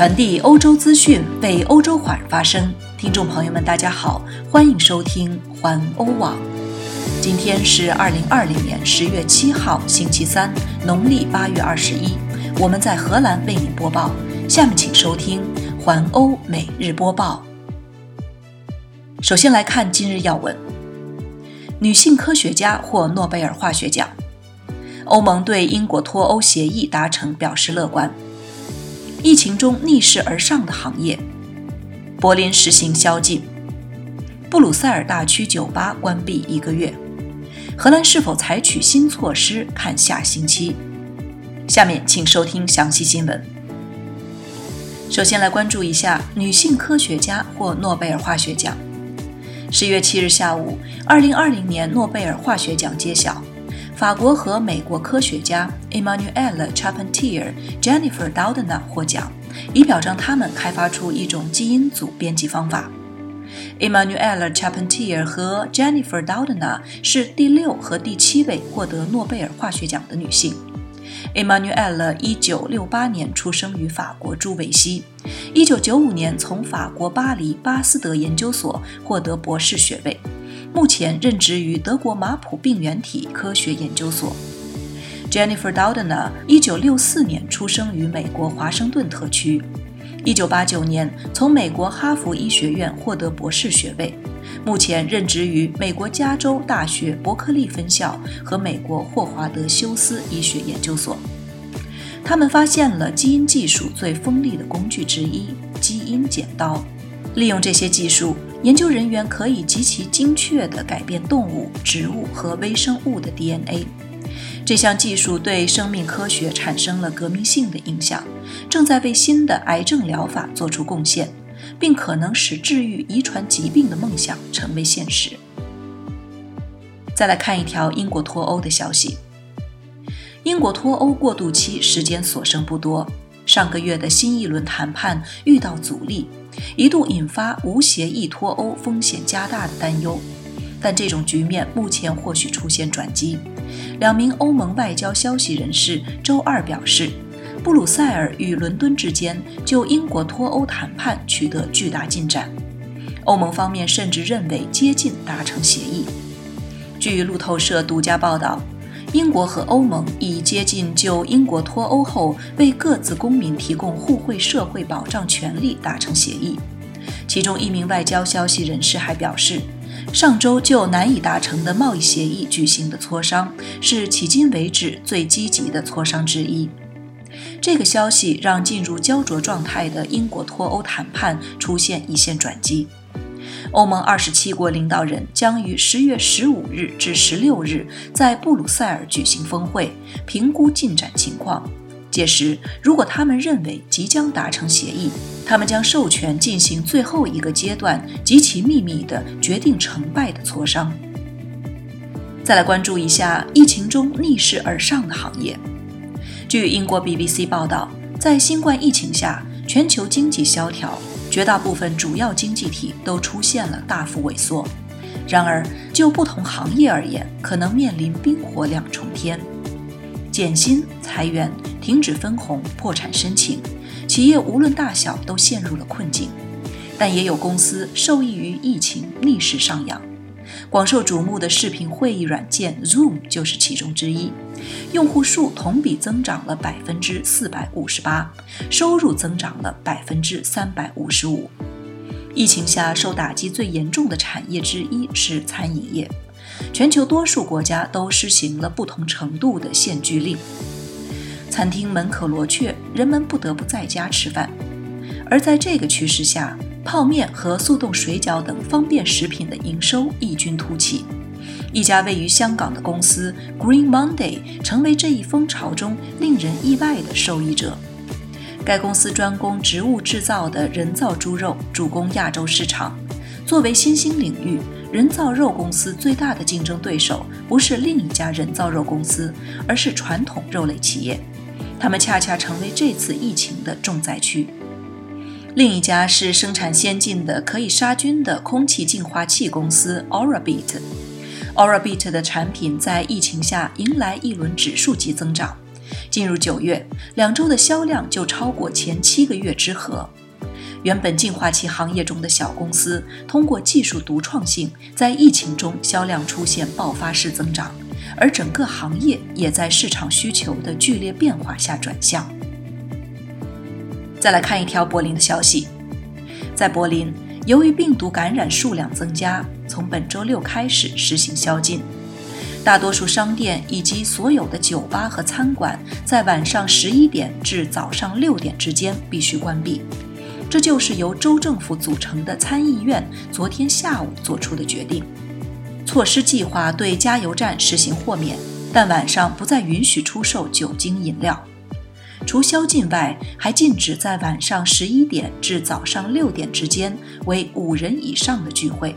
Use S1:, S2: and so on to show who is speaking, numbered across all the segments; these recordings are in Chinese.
S1: 传递欧洲资讯，为欧洲华人发声。听众朋友们，大家好，欢迎收听环欧网。今天是二零二零年十月七号，星期三，农历八月二十一。我们在荷兰为您播报。下面请收听环欧每日播报。首先来看今日要闻：女性科学家获诺贝尔化学奖。欧盟对英国脱欧协议达成表示乐观。疫情中逆势而上的行业，柏林实行宵禁，布鲁塞尔大区酒吧关闭一个月。荷兰是否采取新措施，看下星期。下面请收听详细新闻。首先来关注一下女性科学家获诺贝尔化学奖。十月七日下午，二零二零年诺贝尔化学奖揭晓。法国和美国科学家 Emmanuel Charpentier、Jennifer Doudna 获奖，以表彰他们开发出一种基因组编辑方法。Emmanuel Charpentier 和 Jennifer Doudna 是第六和第七位获得诺贝尔化学奖的女性。Emmanuelle 1968年出生于法国朱维西，1995年从法国巴黎巴斯德研究所获得博士学位。目前任职于德国马普病原体科学研究所。Jennifer Doudna 1964年出生于美国华盛顿特区，1989年从美国哈佛医学院获得博士学位，目前任职于美国加州大学伯克利分校和美国霍华德休斯医学研究所。他们发现了基因技术最锋利的工具之一——基因剪刀。利用这些技术。研究人员可以极其精确地改变动物、植物和微生物的 DNA。这项技术对生命科学产生了革命性的影响，正在为新的癌症疗法做出贡献，并可能使治愈遗传疾病的梦想成为现实。再来看一条英国脱欧的消息：英国脱欧过渡期时间所剩不多，上个月的新一轮谈判遇到阻力。一度引发无协议脱欧风险加大的担忧，但这种局面目前或许出现转机。两名欧盟外交消息人士周二表示，布鲁塞尔与伦敦之间就英国脱欧谈判取得巨大进展，欧盟方面甚至认为接近达成协议。据路透社独家报道。英国和欧盟已接近就英国脱欧后为各自公民提供互惠社会保障权利达成协议。其中一名外交消息人士还表示，上周就难以达成的贸易协议举行的磋商是迄今为止最积极的磋商之一。这个消息让进入焦灼状态的英国脱欧谈判出现一线转机。欧盟二十七国领导人将于十月十五日至十六日在布鲁塞尔举行峰会，评估进展情况。届时，如果他们认为即将达成协议，他们将授权进行最后一个阶段极其秘密的决定成败的磋商。再来关注一下疫情中逆势而上的行业。据英国 BBC 报道，在新冠疫情下，全球经济萧条。绝大部分主要经济体都出现了大幅萎缩，然而就不同行业而言，可能面临冰火两重天：减薪、裁员、停止分红、破产申请，企业无论大小都陷入了困境。但也有公司受益于疫情逆势上扬。广受瞩目的视频会议软件 Zoom 就是其中之一，用户数同比增长了百分之四百五十八，收入增长了百分之三百五十五。疫情下受打击最严重的产业之一是餐饮业，全球多数国家都施行了不同程度的限聚令，餐厅门可罗雀，人们不得不在家吃饭。而在这个趋势下，泡面和速冻水饺等方便食品的营收异军突起。一家位于香港的公司 Green Monday 成为这一风潮中令人意外的受益者。该公司专攻植物制造的人造猪肉，主攻亚洲市场。作为新兴领域，人造肉公司最大的竞争对手不是另一家人造肉公司，而是传统肉类企业。他们恰恰成为这次疫情的重灾区。另一家是生产先进的可以杀菌的空气净化器公司 Orabit。Orabit 的产品在疫情下迎来一轮指数级增长，进入九月，两周的销量就超过前七个月之和。原本净化器行业中的小公司，通过技术独创性，在疫情中销量出现爆发式增长，而整个行业也在市场需求的剧烈变化下转向。再来看一条柏林的消息，在柏林，由于病毒感染数量增加，从本周六开始实行宵禁。大多数商店以及所有的酒吧和餐馆在晚上十一点至早上六点之间必须关闭。这就是由州政府组成的参议院昨天下午做出的决定。措施计划对加油站实行豁免，但晚上不再允许出售酒精饮料。除宵禁外，还禁止在晚上十一点至早上六点之间为五人以上的聚会。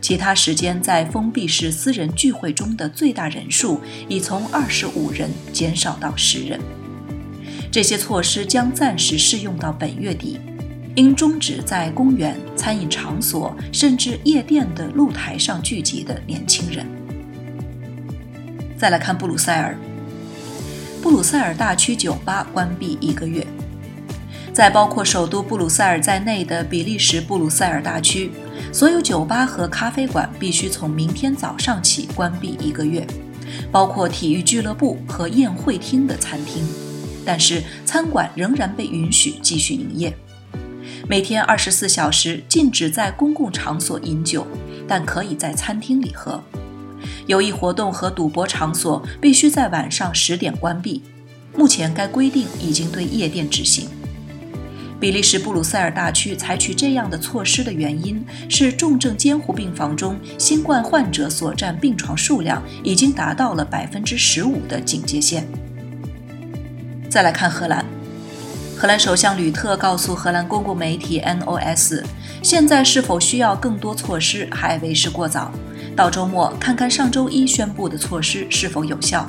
S1: 其他时间在封闭式私人聚会中的最大人数已从二十五人减少到十人。这些措施将暂时适用到本月底，应终止在公园、餐饮场所甚至夜店的露台上聚集的年轻人。再来看布鲁塞尔，布鲁塞尔大区酒吧关闭一个月。在包括首都布鲁塞尔在内的比利时布鲁塞尔大区，所有酒吧和咖啡馆必须从明天早上起关闭一个月，包括体育俱乐部和宴会厅的餐厅。但是餐馆仍然被允许继续营业。每天二十四小时禁止在公共场所饮酒，但可以在餐厅里喝。有益活动和赌博场所必须在晚上十点关闭。目前该规定已经对夜店执行。比利时布鲁塞尔大区采取这样的措施的原因是，重症监护病房中新冠患者所占病床数量已经达到了百分之十五的警戒线。再来看荷兰，荷兰首相吕特告诉荷兰公共媒体 NOS，现在是否需要更多措施还为时过早。到周末看看上周一宣布的措施是否有效，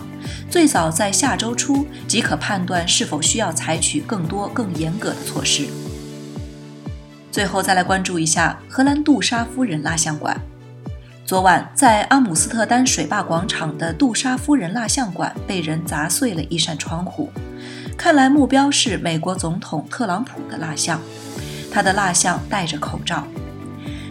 S1: 最早在下周初即可判断是否需要采取更多更严格的措施。最后再来关注一下荷兰杜莎夫人蜡像馆。昨晚在阿姆斯特丹水坝广场的杜莎夫人蜡像馆被人砸碎了一扇窗户，看来目标是美国总统特朗普的蜡像，他的蜡像戴着口罩。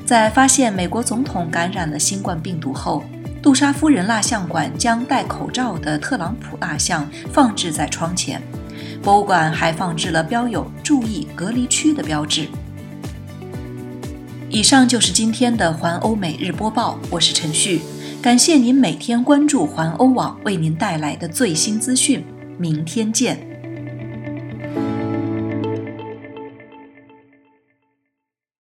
S1: 在发现美国总统感染了新冠病毒后，杜莎夫人蜡像馆将戴口罩的特朗普蜡像放置在窗前。博物馆还放置了标有“注意隔离区”的标志。以上就是今天的环欧每日播报，我是陈旭，感谢您每天关注环欧网为您带来的最新资讯，明天见。